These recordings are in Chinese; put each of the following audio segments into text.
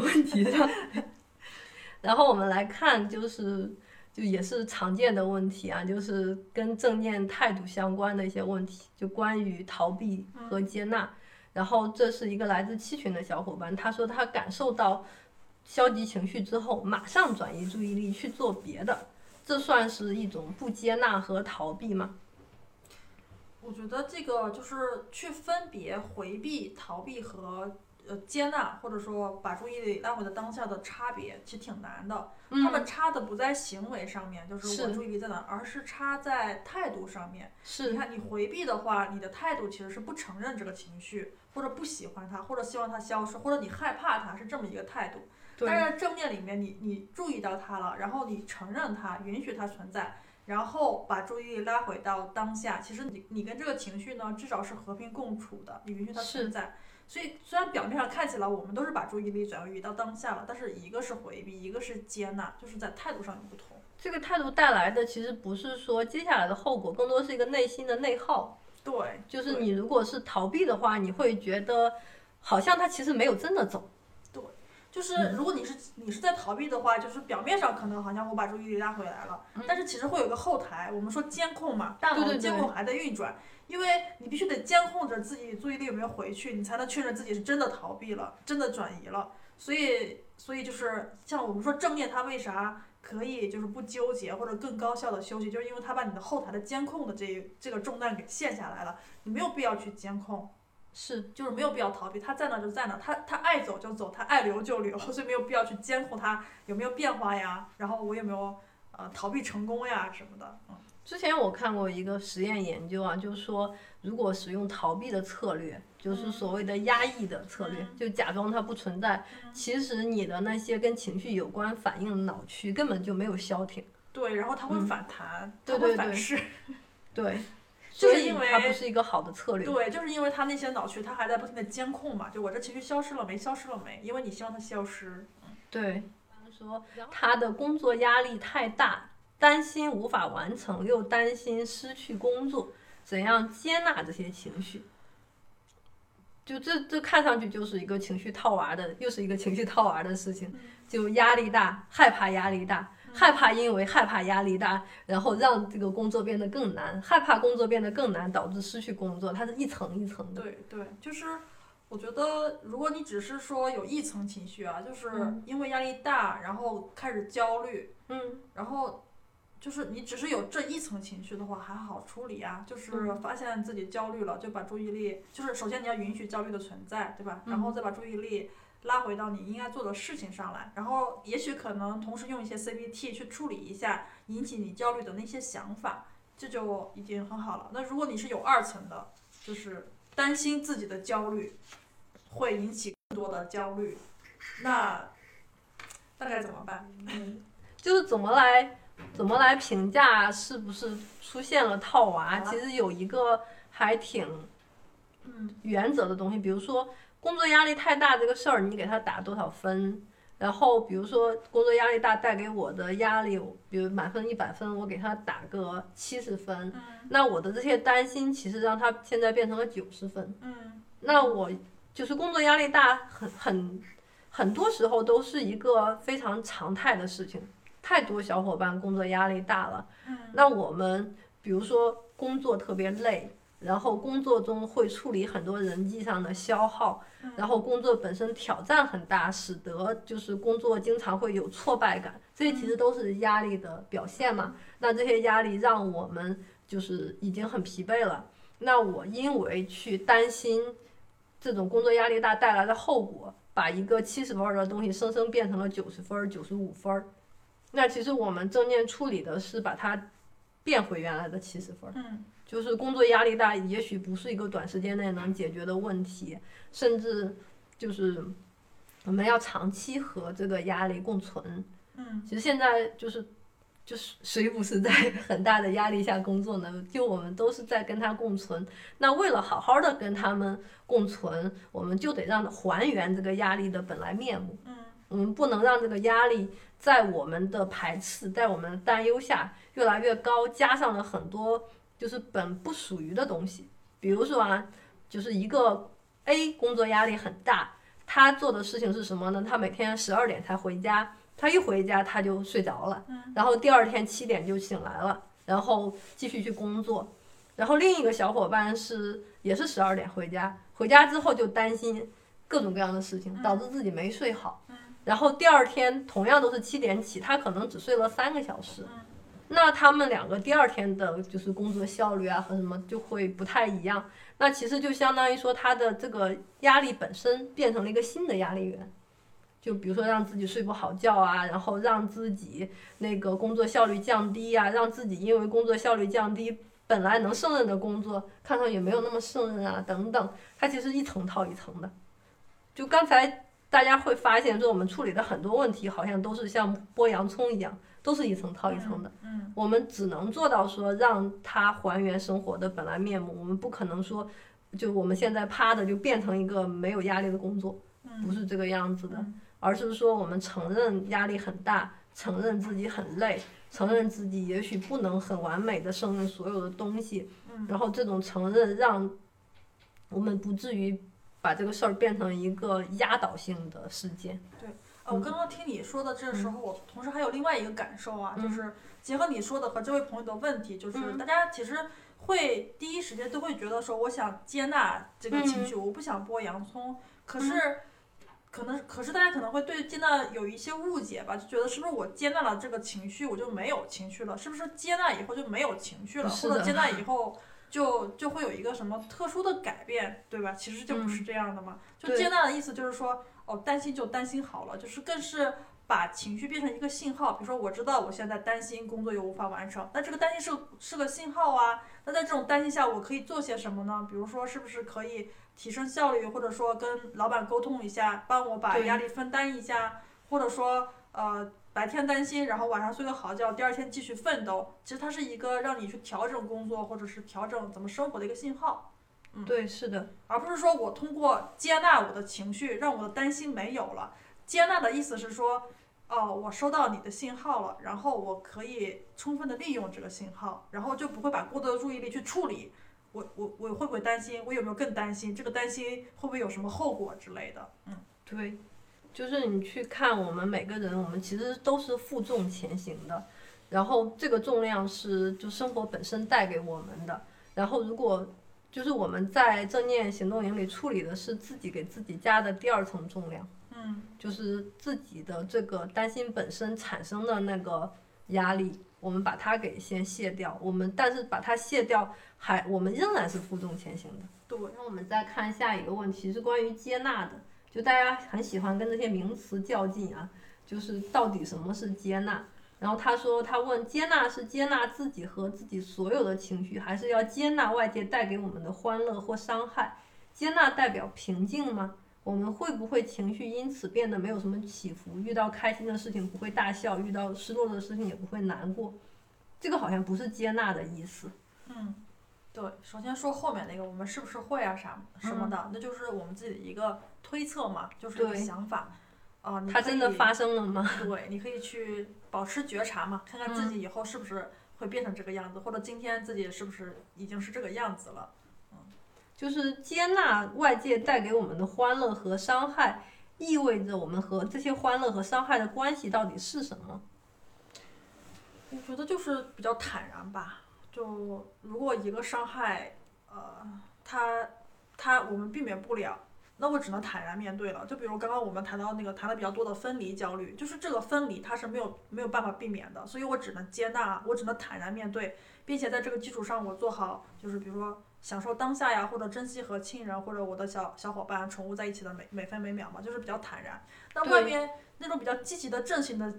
问题上。然后我们来看，就是就也是常见的问题啊，就是跟正念态度相关的一些问题，就关于逃避和接纳。然后这是一个来自七群的小伙伴，他说他感受到消极情绪之后，马上转移注意力去做别的，这算是一种不接纳和逃避吗？我觉得这个就是去分别回避、逃避和呃接纳，或者说把注意力拉回到当下的差别，其实挺难的。他们差的不在行为上面，就是我注意力在哪，而是差在态度上面。是，你看你回避的话，你的态度其实是不承认这个情绪，或者不喜欢它，或者希望它消失，或者你害怕它，是这么一个态度。但是正面里面，你你注意到它了，然后你承认它，允许它存在。然后把注意力拉回到当下，其实你你跟这个情绪呢，至少是和平共处的，你允许它存在。所以虽然表面上看起来我们都是把注意力转移到当下了，但是一个是回避，一个是接纳，就是在态度上有不同。这个态度带来的其实不是说接下来的后果，更多是一个内心的内耗。对，就是你如果是逃避的话，你会觉得好像他其实没有真的走。对就是如果你是你是在逃避的话，就是表面上可能好像我把注意力拉回来了，但是其实会有个后台，我们说监控嘛，大脑的监控还在运转，因为你必须得监控着自己注意力有没有回去，你才能确认自己是真的逃避了，真的转移了。所以所以就是像我们说正念，它为啥可以就是不纠结或者更高效的休息，就是因为它把你的后台的监控的这这个重担给卸下来了，你没有必要去监控。是，就是没有必要逃避，他在那就在那，他他爱走就走，他爱留就留，所以没有必要去监控他有没有变化呀，然后我有没有呃逃避成功呀什么的。嗯，之前我看过一个实验研究啊，就是说如果使用逃避的策略，就是所谓的压抑的策略，就假装它不存在，其实你的那些跟情绪有关反应的脑区根本就没有消停。对，然后它会反弹，它会反噬。对。就是因为它不是一个好的策略。对，就是因为它那些脑区，它还在不停的监控嘛，就我这情绪消失了没，消失了没？因为你希望它消失。对，他说他的工作压力太大，担心无法完成，又担心失去工作，怎样接纳这些情绪？就这这看上去就是一个情绪套娃的，又是一个情绪套娃的事情，就压力大，害怕压力大。害怕，因为害怕压力大，然后让这个工作变得更难。害怕工作变得更难，导致失去工作，它是一层一层的。对对，就是我觉得，如果你只是说有一层情绪啊，就是因为压力大，然后开始焦虑，嗯，然后就是你只是有这一层情绪的话，还好处理啊。就是发现自己焦虑了，就把注意力，就是首先你要允许焦虑的存在，对吧？然后再把注意力。拉回到你应该做的事情上来，然后也许可能同时用一些 CBT 去处理一下引起你焦虑的那些想法，这就已经很好了。那如果你是有二层的，就是担心自己的焦虑会引起更多的焦虑，那那该怎么办？嗯，就是怎么来怎么来评价是不是出现了套娃？其实有一个还挺嗯原则的东西，比如说。工作压力太大这个事儿，你给他打多少分？然后比如说工作压力大带给我的压力，比如满分一百分，我给他打个七十分。那我的这些担心其实让他现在变成了九十分。嗯，那我就是工作压力大，很很很多时候都是一个非常常态的事情。太多小伙伴工作压力大了。嗯，那我们比如说工作特别累。然后工作中会处理很多人际上的消耗，然后工作本身挑战很大，使得就是工作经常会有挫败感，这些其实都是压力的表现嘛。那这些压力让我们就是已经很疲惫了。那我因为去担心这种工作压力大带来的后果，把一个七十分的东西生生变成了九十分、九十五分。那其实我们正念处理的是把它变回原来的七十分。嗯。就是工作压力大，也许不是一个短时间内能解决的问题，甚至就是我们要长期和这个压力共存。嗯，其实现在就是就是谁不是在 很大的压力下工作呢？就我们都是在跟它共存。那为了好好的跟他们共存，我们就得让还原这个压力的本来面目。嗯，我们不能让这个压力在我们的排斥、在我们的担忧下越来越高，加上了很多。就是本不属于的东西，比如说啊，就是一个 A 工作压力很大，他做的事情是什么呢？他每天十二点才回家，他一回家他就睡着了，然后第二天七点就醒来了，然后继续去工作。然后另一个小伙伴是也是十二点回家，回家之后就担心各种各样的事情，导致自己没睡好。然后第二天同样都是七点起，他可能只睡了三个小时。那他们两个第二天的就是工作效率啊和什么就会不太一样。那其实就相当于说他的这个压力本身变成了一个新的压力源。就比如说让自己睡不好觉啊，然后让自己那个工作效率降低呀，让自己因为工作效率降低。本来能胜任的工作，看上也没有那么胜任啊，等等，它其实一层套一层的。就刚才大家会发现，说我们处理的很多问题，好像都是像剥洋葱一样，都是一层套一层的。嗯，我们只能做到说让它还原生活的本来面目，我们不可能说，就我们现在趴的就变成一个没有压力的工作，不是这个样子的，而是说我们承认压力很大，承认自己很累。承认自己也许不能很完美的胜任所有的东西，然后这种承认让我们不至于把这个事儿变成一个压倒性的事件。对，呃，我刚刚听你说的这时候，我同时还有另外一个感受啊，就是结合你说的和这位朋友的问题，就是大家其实会第一时间都会觉得说，我想接纳这个情绪，我不想剥洋葱，可是。可能，可是大家可能会对接纳有一些误解吧，就觉得是不是我接纳了这个情绪，我就没有情绪了？是不是接纳以后就没有情绪了？或者接纳以后就就会有一个什么特殊的改变，对吧？其实就不是这样的嘛。就接纳的意思就是说，哦，担心就担心好了，就是更是把情绪变成一个信号。比如说，我知道我现在担心工作又无法完成，那这个担心是是个信号啊。那在这种担心下，我可以做些什么呢？比如说，是不是可以？提升效率，或者说跟老板沟通一下，帮我把压力分担一下，或者说呃白天担心，然后晚上睡个好觉，第二天继续奋斗。其实它是一个让你去调整工作或者是调整怎么生活的一个信号。嗯，对，是的，而不是说我通过接纳我的情绪，让我的担心没有了。接纳的意思是说，哦，我收到你的信号了，然后我可以充分的利用这个信号，然后就不会把过多的注意力去处理。我我我会不会担心？我有没有更担心？这个担心会不会有什么后果之类的？嗯，对，就是你去看我们每个人，我们其实都是负重前行的，然后这个重量是就生活本身带给我们的。然后如果就是我们在正念行动营里处理的是自己给自己加的第二层重量，嗯，就是自己的这个担心本身产生的那个压力。我们把它给先卸掉，我们但是把它卸掉，还我们仍然是负重前行的。对，那我们再看下一个问题是关于接纳的，就大家很喜欢跟这些名词较劲啊，就是到底什么是接纳？然后他说他问接纳是接纳自己和自己所有的情绪，还是要接纳外界带给我们的欢乐或伤害？接纳代表平静吗？我们会不会情绪因此变得没有什么起伏？遇到开心的事情不会大笑，遇到失落的事情也不会难过，这个好像不是接纳的意思。嗯，对，首先说后面那个，我们是不是会啊啥什么的，那就是我们自己的一个推测嘛，就是一个想法。啊，它真的发生了吗？对，你可以去保持觉察嘛，看看自己以后是不是会变成这个样子，或者今天自己是不是已经是这个样子了。就是接纳外界带给我们的欢乐和伤害，意味着我们和这些欢乐和伤害的关系到底是什么？我觉得就是比较坦然吧。就如果一个伤害，呃，它它我们避免不了，那我只能坦然面对了。就比如刚刚我们谈到那个谈的比较多的分离焦虑，就是这个分离它是没有没有办法避免的，所以我只能接纳，我只能坦然面对，并且在这个基础上，我做好就是比如说。享受当下呀，或者珍惜和亲人或者我的小小伙伴、宠物在一起的每每分每秒嘛，就是比较坦然。那外面那种比较积极的、正性的，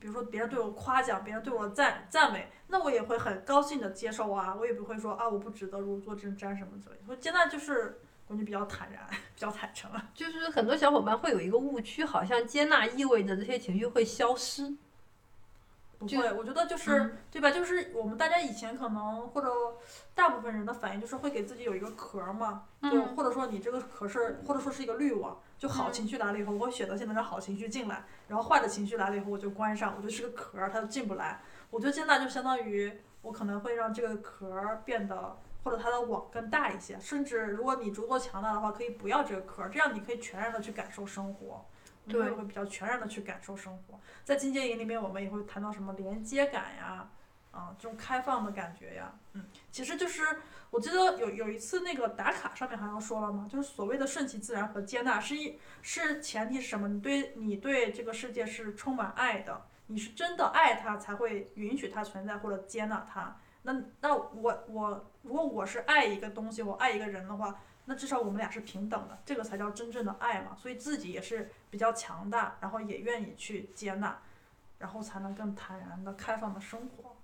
比如说别人对我夸奖，别人对我赞赞美，那我也会很高兴的接受啊，我也不会说啊我不值得如坐针毡什么之类的。我接纳就是感觉比较坦然，比较坦诚。就是很多小伙伴会有一个误区，好像接纳意味着这些情绪会消失。不会，我觉得就是对吧？就是我们大家以前可能或者大部分人的反应就是会给自己有一个壳嘛，就或者说你这个壳是或者说是一个滤网，就好情绪来了以后，我选择性的让好情绪进来，然后坏的情绪来了以后我就关上，我就是个壳，它就进不来。我觉得现在就相当于我可能会让这个壳变得或者它的网更大一些，甚至如果你足够强大的话，可以不要这个壳，这样你可以全然的去感受生活，你对会会比较全然的去感受生活。在进阶营里面，我们也会谈到什么连接感呀，啊，这种开放的感觉呀，嗯，其实就是我记得有有一次那个打卡上面好像说了嘛，就是所谓的顺其自然和接纳是一是前提是什么？你对你对这个世界是充满爱的，你是真的爱它，才会允许它存在或者接纳它。那那我我如果我是爱一个东西，我爱一个人的话，那至少我们俩是平等的，这个才叫真正的爱嘛。所以自己也是比较强大，然后也愿意去接纳，然后才能更坦然的、开放的生活。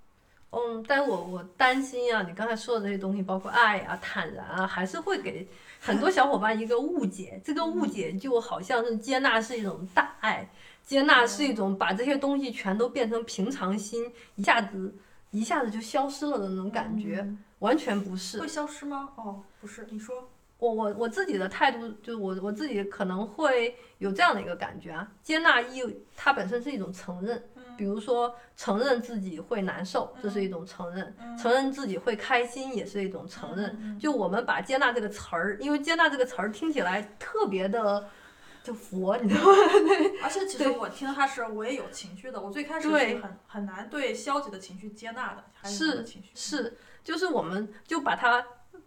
嗯，但我我担心啊，你刚才说的这些东西，包括爱啊、坦然啊，还是会给很多小伙伴一个误解。这个误解就好像是接纳是一种大爱，接纳是一种把这些东西全都变成平常心，一下子一下子就消失了的那种感觉，完全不是。会消失吗？哦，不是，你说。我我我自己的态度，就我我自己可能会有这样的一个感觉啊，接纳一它本身是一种承认，比如说承认自己会难受，这是一种承认；承认自己会开心也是一种承认。就我们把接纳这个词儿，因为接纳这个词儿听起来特别的就佛，你知道吗？而且其实我听它是我也有情绪的，我最开始是很很难对消极的情绪接纳的，还有很多情绪。是，就是我们就把它。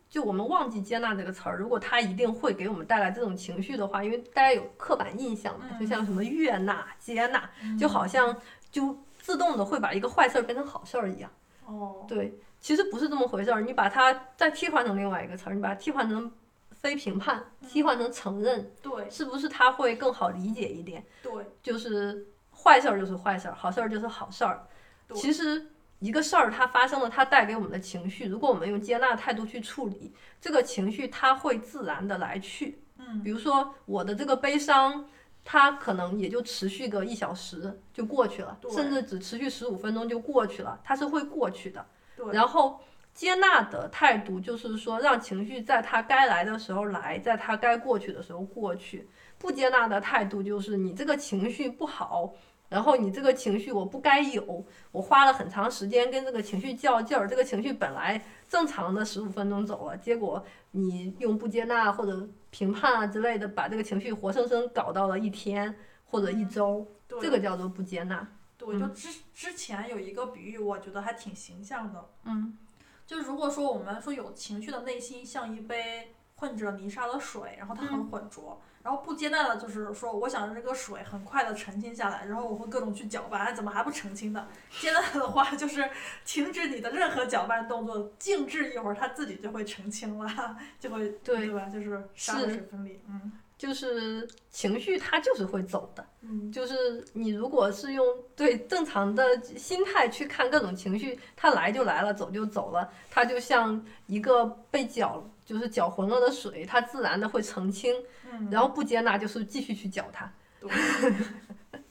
就我们忘记接纳这个词儿，如果它一定会给我们带来这种情绪的话，因为大家有刻板印象嘛，就像什么悦纳、接纳，就好像就自动的会把一个坏事儿变成好事儿一样。哦，对，其实不是这么回事儿。你把它再替换成另外一个词儿，你把它替换成非评判，替换成承认，对，是不是它会更好理解一点？对，就是坏事儿就是坏事儿，好事儿就是好事儿。其实。一个事儿它发生了，它带给我们的情绪，如果我们用接纳态度去处理这个情绪，它会自然的来去。嗯，比如说我的这个悲伤，它可能也就持续个一小时就过去了，甚至只持续十五分钟就过去了，它是会过去的。对，然后接纳的态度就是说，让情绪在它该来的时候来，在它该过去的时候过去。不接纳的态度就是你这个情绪不好。然后你这个情绪我不该有，我花了很长时间跟这个情绪较劲儿，这个情绪本来正常的十五分钟走了，结果你用不接纳或者评判啊之类的，把这个情绪活生生搞到了一天或者一周，对这个叫做不接纳。对，就之之前有一个比喻，我觉得还挺形象的。嗯，就如果说我们说有情绪的内心像一杯混着泥沙的水，然后它很浑浊。然后不接纳的就是说，我想让这个水很快的澄清下来，然后我会各种去搅拌，哎，怎么还不澄清呢？接纳的话就是停止你的任何搅拌动作，静置一会儿，它自己就会澄清了，就会对吧？就是沙和水分离，嗯，就是情绪它就是会走的，嗯，就是你如果是用对正常的心态去看各种情绪，它来就来了，走就走了，它就像一个被搅就是搅浑了的水，它自然的会澄清。嗯，然后不接纳就是继续去搅它，对，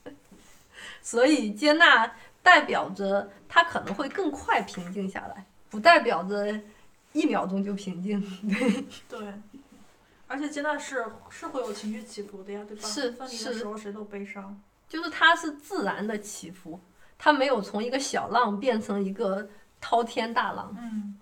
所以接纳代表着它可能会更快平静下来，不代表着一秒钟就平静。对，而且阶段是是会有情绪起伏的呀，对吧？是分离的是时候谁都悲伤，就是它是自然的起伏，它没有从一个小浪变成一个滔天大浪。嗯。